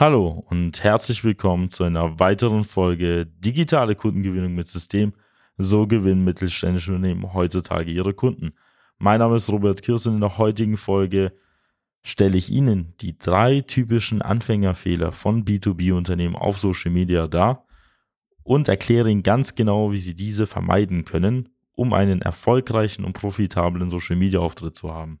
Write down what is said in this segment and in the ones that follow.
Hallo und herzlich willkommen zu einer weiteren Folge Digitale Kundengewinnung mit System. So gewinnen mittelständische Unternehmen heutzutage ihre Kunden. Mein Name ist Robert Kirsten. In der heutigen Folge stelle ich Ihnen die drei typischen Anfängerfehler von B2B-Unternehmen auf Social Media dar und erkläre Ihnen ganz genau, wie Sie diese vermeiden können, um einen erfolgreichen und profitablen Social Media Auftritt zu haben.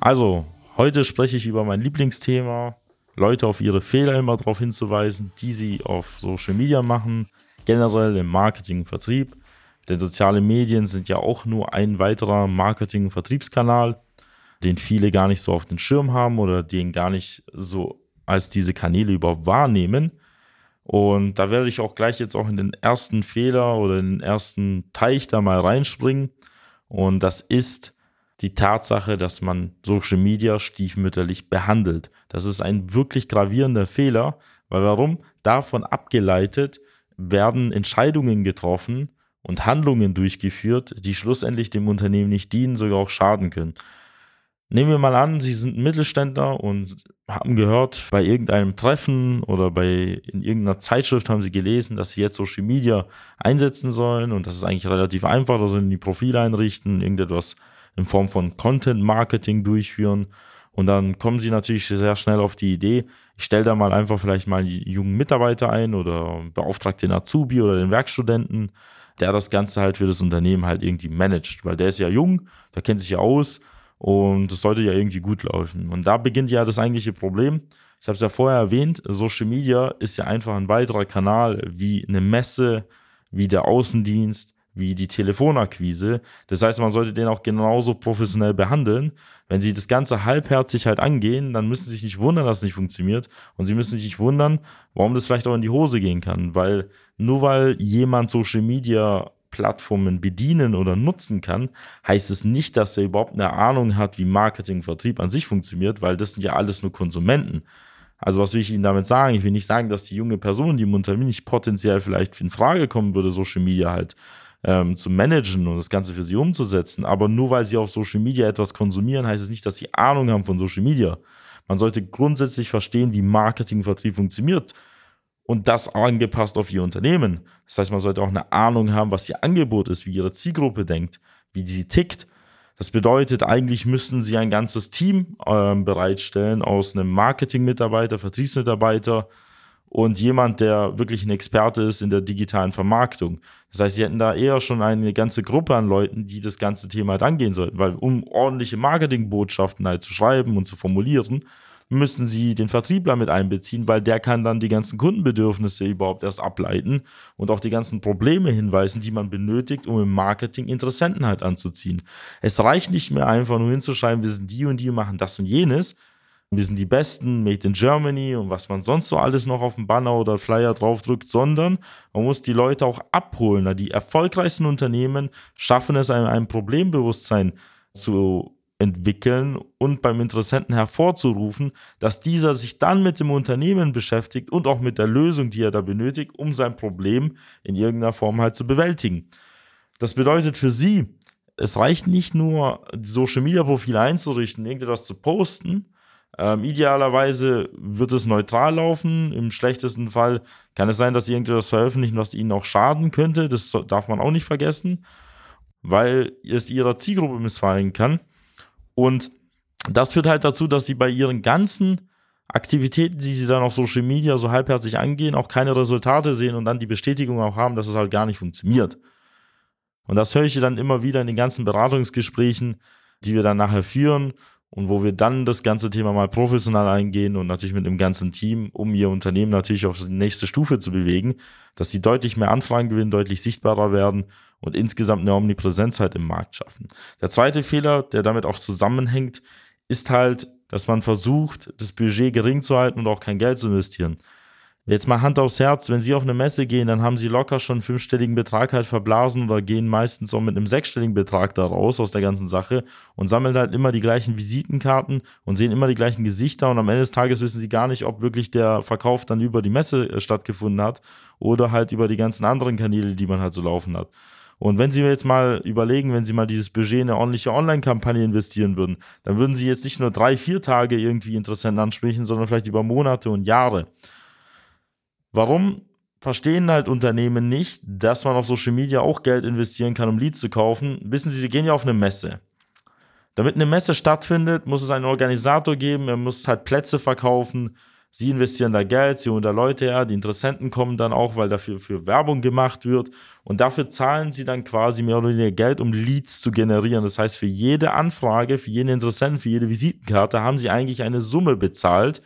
Also, heute spreche ich über mein Lieblingsthema, Leute auf ihre Fehler immer darauf hinzuweisen, die sie auf Social Media machen, generell im Marketing und Vertrieb. Denn soziale Medien sind ja auch nur ein weiterer Marketing- und Vertriebskanal, den viele gar nicht so auf den Schirm haben oder den gar nicht so als diese Kanäle überhaupt wahrnehmen. Und da werde ich auch gleich jetzt auch in den ersten Fehler oder in den ersten Teich da mal reinspringen. Und das ist, die Tatsache, dass man Social Media stiefmütterlich behandelt. Das ist ein wirklich gravierender Fehler, weil warum? Davon abgeleitet werden Entscheidungen getroffen und Handlungen durchgeführt, die schlussendlich dem Unternehmen nicht dienen, sogar auch schaden können. Nehmen wir mal an, Sie sind Mittelständler und haben gehört, bei irgendeinem Treffen oder bei in irgendeiner Zeitschrift haben Sie gelesen, dass Sie jetzt Social Media einsetzen sollen und das ist eigentlich relativ einfach, da sollen die Profile einrichten, irgendetwas in Form von Content Marketing durchführen. Und dann kommen sie natürlich sehr schnell auf die Idee, ich stelle da mal einfach vielleicht mal einen jungen Mitarbeiter ein oder beauftragt den Azubi oder den Werkstudenten, der das Ganze halt für das Unternehmen halt irgendwie managt, weil der ist ja jung, der kennt sich ja aus und das sollte ja irgendwie gut laufen. Und da beginnt ja das eigentliche Problem. Ich habe es ja vorher erwähnt, Social Media ist ja einfach ein weiterer Kanal wie eine Messe, wie der Außendienst, wie die Telefonakquise. Das heißt, man sollte den auch genauso professionell behandeln. Wenn sie das Ganze halbherzig halt angehen, dann müssen sie sich nicht wundern, dass es nicht funktioniert. Und sie müssen sich nicht wundern, warum das vielleicht auch in die Hose gehen kann. Weil nur weil jemand Social Media Plattformen bedienen oder nutzen kann, heißt es nicht, dass er überhaupt eine Ahnung hat, wie Marketing, Vertrieb an sich funktioniert, weil das sind ja alles nur Konsumenten. Also was will ich Ihnen damit sagen? Ich will nicht sagen, dass die junge Person, die im Unternehmen nicht potenziell vielleicht in Frage kommen würde, Social Media halt ähm, zu managen und das Ganze für sie umzusetzen. Aber nur weil sie auf Social Media etwas konsumieren, heißt es nicht, dass sie Ahnung haben von Social Media. Man sollte grundsätzlich verstehen, wie Marketing, Vertrieb funktioniert und das angepasst auf ihr Unternehmen. Das heißt, man sollte auch eine Ahnung haben, was ihr Angebot ist, wie ihre Zielgruppe denkt, wie sie tickt. Das bedeutet, eigentlich müssten sie ein ganzes Team äh, bereitstellen aus einem Marketing-Mitarbeiter, Vertriebsmitarbeiter, und jemand, der wirklich ein Experte ist in der digitalen Vermarktung. Das heißt, sie hätten da eher schon eine ganze Gruppe an Leuten, die das ganze Thema halt angehen sollten, weil um ordentliche Marketingbotschaften halt zu schreiben und zu formulieren, müssen sie den Vertriebler mit einbeziehen, weil der kann dann die ganzen Kundenbedürfnisse überhaupt erst ableiten und auch die ganzen Probleme hinweisen, die man benötigt, um im Marketing Interessenten halt anzuziehen. Es reicht nicht mehr einfach nur hinzuschreiben, wir sind die und die machen das und jenes, wir sind die Besten, Made in Germany und was man sonst so alles noch auf dem Banner oder Flyer draufdrückt, sondern man muss die Leute auch abholen. Die erfolgreichsten Unternehmen schaffen es, ein, ein Problembewusstsein zu entwickeln und beim Interessenten hervorzurufen, dass dieser sich dann mit dem Unternehmen beschäftigt und auch mit der Lösung, die er da benötigt, um sein Problem in irgendeiner Form halt zu bewältigen. Das bedeutet für Sie, es reicht nicht nur, Social Media Profile einzurichten, irgendetwas zu posten, ähm, idealerweise wird es neutral laufen. Im schlechtesten Fall kann es sein, dass sie irgendetwas veröffentlichen, was ihnen auch schaden könnte. Das darf man auch nicht vergessen, weil es ihrer Zielgruppe missfallen kann. Und das führt halt dazu, dass sie bei ihren ganzen Aktivitäten, die sie dann auf Social Media so halbherzig angehen, auch keine Resultate sehen und dann die Bestätigung auch haben, dass es halt gar nicht funktioniert. Und das höre ich dann immer wieder in den ganzen Beratungsgesprächen, die wir dann nachher führen und wo wir dann das ganze Thema mal professionell eingehen und natürlich mit dem ganzen Team, um ihr Unternehmen natürlich auf die nächste Stufe zu bewegen, dass sie deutlich mehr Anfragen gewinnen, deutlich sichtbarer werden und insgesamt eine Omnipräsenz halt im Markt schaffen. Der zweite Fehler, der damit auch zusammenhängt, ist halt, dass man versucht, das Budget gering zu halten und auch kein Geld zu investieren. Jetzt mal Hand aufs Herz, wenn Sie auf eine Messe gehen, dann haben Sie locker schon einen fünfstelligen Betrag halt verblasen oder gehen meistens auch mit einem sechsstelligen Betrag da raus aus der ganzen Sache und sammeln halt immer die gleichen Visitenkarten und sehen immer die gleichen Gesichter und am Ende des Tages wissen Sie gar nicht, ob wirklich der Verkauf dann über die Messe äh, stattgefunden hat oder halt über die ganzen anderen Kanäle, die man halt so laufen hat. Und wenn Sie jetzt mal überlegen, wenn Sie mal dieses Budget in eine ordentliche Online-Kampagne investieren würden, dann würden Sie jetzt nicht nur drei, vier Tage irgendwie Interessenten ansprechen, sondern vielleicht über Monate und Jahre. Warum verstehen halt Unternehmen nicht, dass man auf Social Media auch Geld investieren kann, um Leads zu kaufen? Wissen Sie, Sie gehen ja auf eine Messe. Damit eine Messe stattfindet, muss es einen Organisator geben, er muss halt Plätze verkaufen, Sie investieren da Geld, sie holen da Leute her, die Interessenten kommen dann auch, weil dafür für Werbung gemacht wird. Und dafür zahlen sie dann quasi mehr oder weniger Geld, um Leads zu generieren. Das heißt, für jede Anfrage, für jeden Interessenten, für jede Visitenkarte haben sie eigentlich eine Summe bezahlt,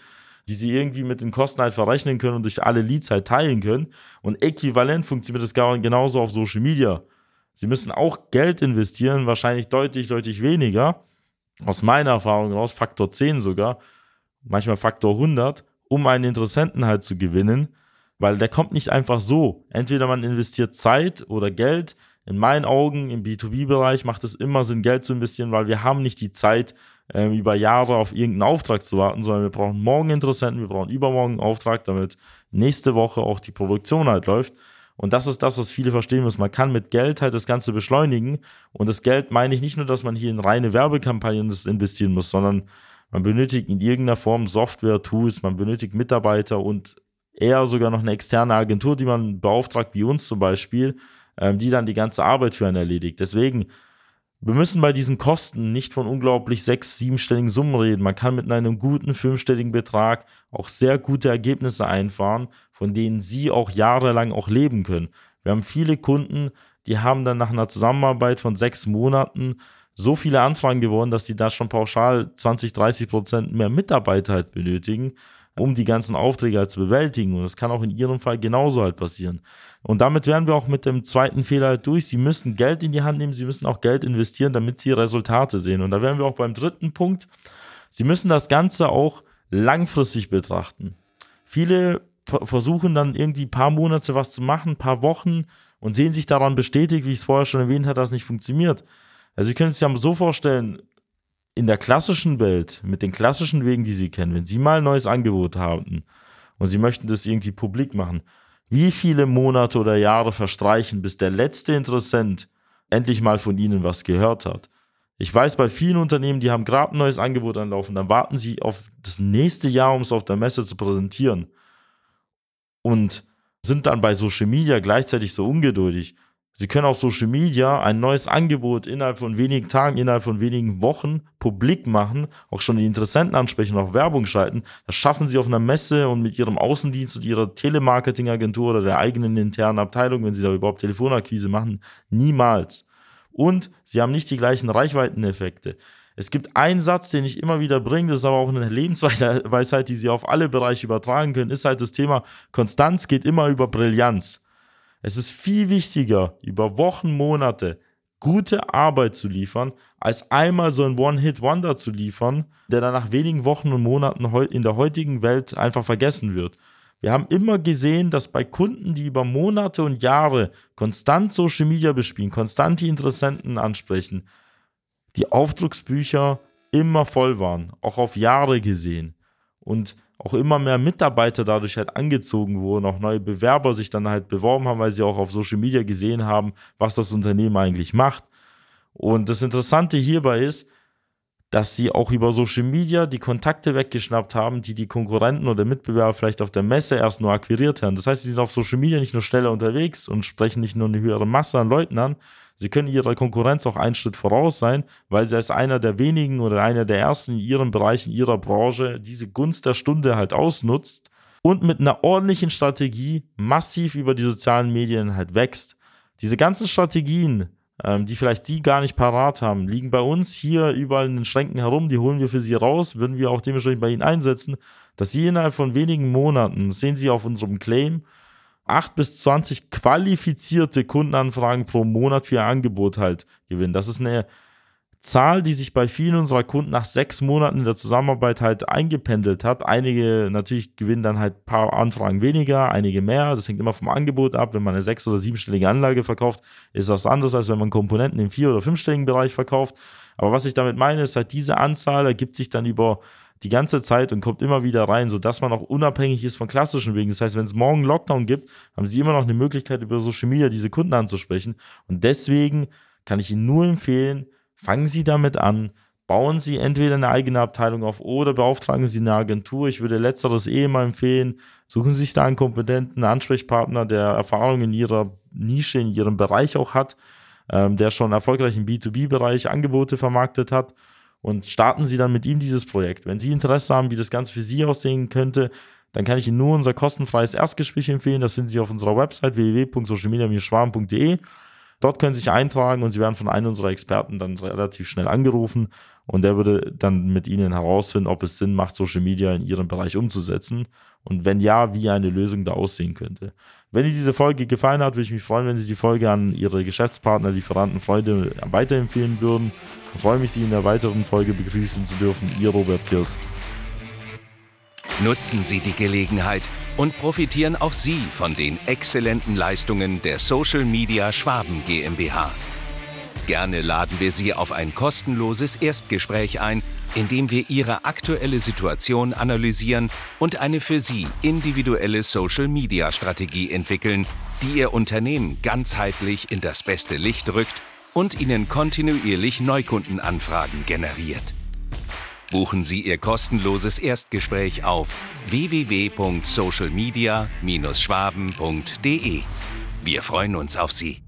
die sie irgendwie mit den Kosten halt verrechnen können und durch alle Leads halt teilen können. Und äquivalent funktioniert das genauso auf Social Media. Sie müssen auch Geld investieren, wahrscheinlich deutlich, deutlich weniger. Aus meiner Erfahrung heraus, Faktor 10 sogar, manchmal Faktor 100 um einen Interessenten halt zu gewinnen, weil der kommt nicht einfach so. Entweder man investiert Zeit oder Geld. In meinen Augen im B2B-Bereich macht es immer Sinn, Geld zu investieren, weil wir haben nicht die Zeit, äh, über Jahre auf irgendeinen Auftrag zu warten, sondern wir brauchen morgen Interessenten, wir brauchen übermorgen einen Auftrag, damit nächste Woche auch die Produktion halt läuft. Und das ist das, was viele verstehen müssen. Man kann mit Geld halt das Ganze beschleunigen. Und das Geld meine ich nicht nur, dass man hier in reine Werbekampagnen investieren muss, sondern man benötigt in irgendeiner Form Software, Tools, man benötigt Mitarbeiter und eher sogar noch eine externe Agentur, die man beauftragt, wie uns zum Beispiel, ähm, die dann die ganze Arbeit für einen erledigt. Deswegen, wir müssen bei diesen Kosten nicht von unglaublich sechs, siebenstelligen Summen reden. Man kann mit einem guten fünfstelligen Betrag auch sehr gute Ergebnisse einfahren, von denen Sie auch jahrelang auch leben können. Wir haben viele Kunden, die haben dann nach einer Zusammenarbeit von sechs Monaten so viele Anfragen geworden, dass die da schon pauschal 20, 30 Prozent mehr Mitarbeiter halt benötigen, um die ganzen Aufträge halt zu bewältigen. Und das kann auch in ihrem Fall genauso halt passieren. Und damit werden wir auch mit dem zweiten Fehler halt durch. Sie müssen Geld in die Hand nehmen, sie müssen auch Geld investieren, damit sie Resultate sehen. Und da wären wir auch beim dritten Punkt. Sie müssen das Ganze auch langfristig betrachten. Viele versuchen dann irgendwie ein paar Monate was zu machen, ein paar Wochen und sehen sich daran bestätigt, wie ich es vorher schon erwähnt habe, dass es nicht funktioniert. Also Sie können es sich ja so vorstellen, in der klassischen Welt, mit den klassischen Wegen, die Sie kennen, wenn Sie mal ein neues Angebot haben und Sie möchten das irgendwie publik machen, wie viele Monate oder Jahre verstreichen, bis der letzte Interessent endlich mal von Ihnen was gehört hat? Ich weiß, bei vielen Unternehmen, die haben gerade ein neues Angebot anlaufen, dann warten sie auf das nächste Jahr, um es auf der Messe zu präsentieren. Und sind dann bei Social Media gleichzeitig so ungeduldig. Sie können auf Social Media ein neues Angebot innerhalb von wenigen Tagen, innerhalb von wenigen Wochen publik machen, auch schon die Interessenten ansprechen, auch Werbung schalten. Das schaffen Sie auf einer Messe und mit Ihrem Außendienst und Ihrer Telemarketing-Agentur oder der eigenen internen Abteilung, wenn Sie da überhaupt Telefonakquise machen, niemals. Und Sie haben nicht die gleichen Reichweiteneffekte. Es gibt einen Satz, den ich immer wieder bringe, das ist aber auch eine Lebensweisheit, die Sie auf alle Bereiche übertragen können, ist halt das Thema, Konstanz geht immer über Brillanz. Es ist viel wichtiger, über Wochen, Monate gute Arbeit zu liefern, als einmal so ein One-Hit-Wonder zu liefern, der dann nach wenigen Wochen und Monaten in der heutigen Welt einfach vergessen wird. Wir haben immer gesehen, dass bei Kunden, die über Monate und Jahre konstant Social Media bespielen, konstant die Interessenten ansprechen, die Aufdrucksbücher immer voll waren, auch auf Jahre gesehen. Und auch immer mehr Mitarbeiter dadurch halt angezogen wurden, auch neue Bewerber sich dann halt beworben haben, weil sie auch auf Social Media gesehen haben, was das Unternehmen eigentlich macht. Und das Interessante hierbei ist, dass sie auch über Social Media die Kontakte weggeschnappt haben, die die Konkurrenten oder Mitbewerber vielleicht auf der Messe erst nur akquiriert haben. Das heißt, sie sind auf Social Media nicht nur schneller unterwegs und sprechen nicht nur eine höhere Masse an Leuten an, Sie können ihrer Konkurrenz auch einen Schritt voraus sein, weil sie als einer der wenigen oder einer der ersten in ihrem Bereich, in ihrer Branche diese Gunst der Stunde halt ausnutzt und mit einer ordentlichen Strategie massiv über die sozialen Medien halt wächst. Diese ganzen Strategien, ähm, die vielleicht Sie gar nicht parat haben, liegen bei uns hier überall in den Schränken herum, die holen wir für Sie raus, würden wir auch dementsprechend bei Ihnen einsetzen, dass Sie innerhalb von wenigen Monaten, sehen Sie auf unserem Claim, 8 bis 20 qualifizierte Kundenanfragen pro Monat für Ihr Angebot halt gewinnen. Das ist eine Zahl, die sich bei vielen unserer Kunden nach sechs Monaten in der Zusammenarbeit halt eingependelt hat. Einige natürlich gewinnen dann halt ein paar Anfragen weniger, einige mehr. Das hängt immer vom Angebot ab. Wenn man eine sechs- oder siebenstellige Anlage verkauft, ist das anders, als wenn man Komponenten im vier- oder fünfstelligen Bereich verkauft. Aber was ich damit meine, ist halt, diese Anzahl ergibt sich dann über die ganze Zeit und kommt immer wieder rein, sodass man auch unabhängig ist von klassischen Wegen. Das heißt, wenn es morgen Lockdown gibt, haben sie immer noch eine Möglichkeit, über Social Media diese Kunden anzusprechen. Und deswegen kann ich Ihnen nur empfehlen, fangen Sie damit an, bauen Sie entweder eine eigene Abteilung auf oder beauftragen Sie eine Agentur. Ich würde letzteres eh mal empfehlen. Suchen Sie sich da einen kompetenten Ansprechpartner, der Erfahrung in Ihrer Nische, in Ihrem Bereich auch hat, ähm, der schon erfolgreich im B2B-Bereich Angebote vermarktet hat und starten Sie dann mit ihm dieses Projekt. Wenn Sie Interesse haben, wie das Ganze für Sie aussehen könnte, dann kann ich Ihnen nur unser kostenfreies Erstgespräch empfehlen. Das finden Sie auf unserer Website www.socialmedia-schwarm.de. Dort können Sie sich eintragen und Sie werden von einem unserer Experten dann relativ schnell angerufen und der würde dann mit Ihnen herausfinden, ob es Sinn macht, Social Media in Ihrem Bereich umzusetzen und wenn ja, wie eine Lösung da aussehen könnte. Wenn Ihnen diese Folge gefallen hat, würde ich mich freuen, wenn Sie die Folge an Ihre Geschäftspartner, Lieferanten, Freunde weiterempfehlen würden. Freue mich, Sie in der weiteren Folge begrüßen zu dürfen. Ihr Robert Kirs. Nutzen Sie die Gelegenheit und profitieren auch Sie von den exzellenten Leistungen der Social Media Schwaben GmbH. Gerne laden wir Sie auf ein kostenloses Erstgespräch ein, in dem wir Ihre aktuelle Situation analysieren und eine für Sie individuelle Social Media Strategie entwickeln, die Ihr Unternehmen ganzheitlich in das beste Licht rückt und Ihnen kontinuierlich Neukundenanfragen generiert. Buchen Sie Ihr kostenloses Erstgespräch auf www.socialmedia-schwaben.de. Wir freuen uns auf Sie.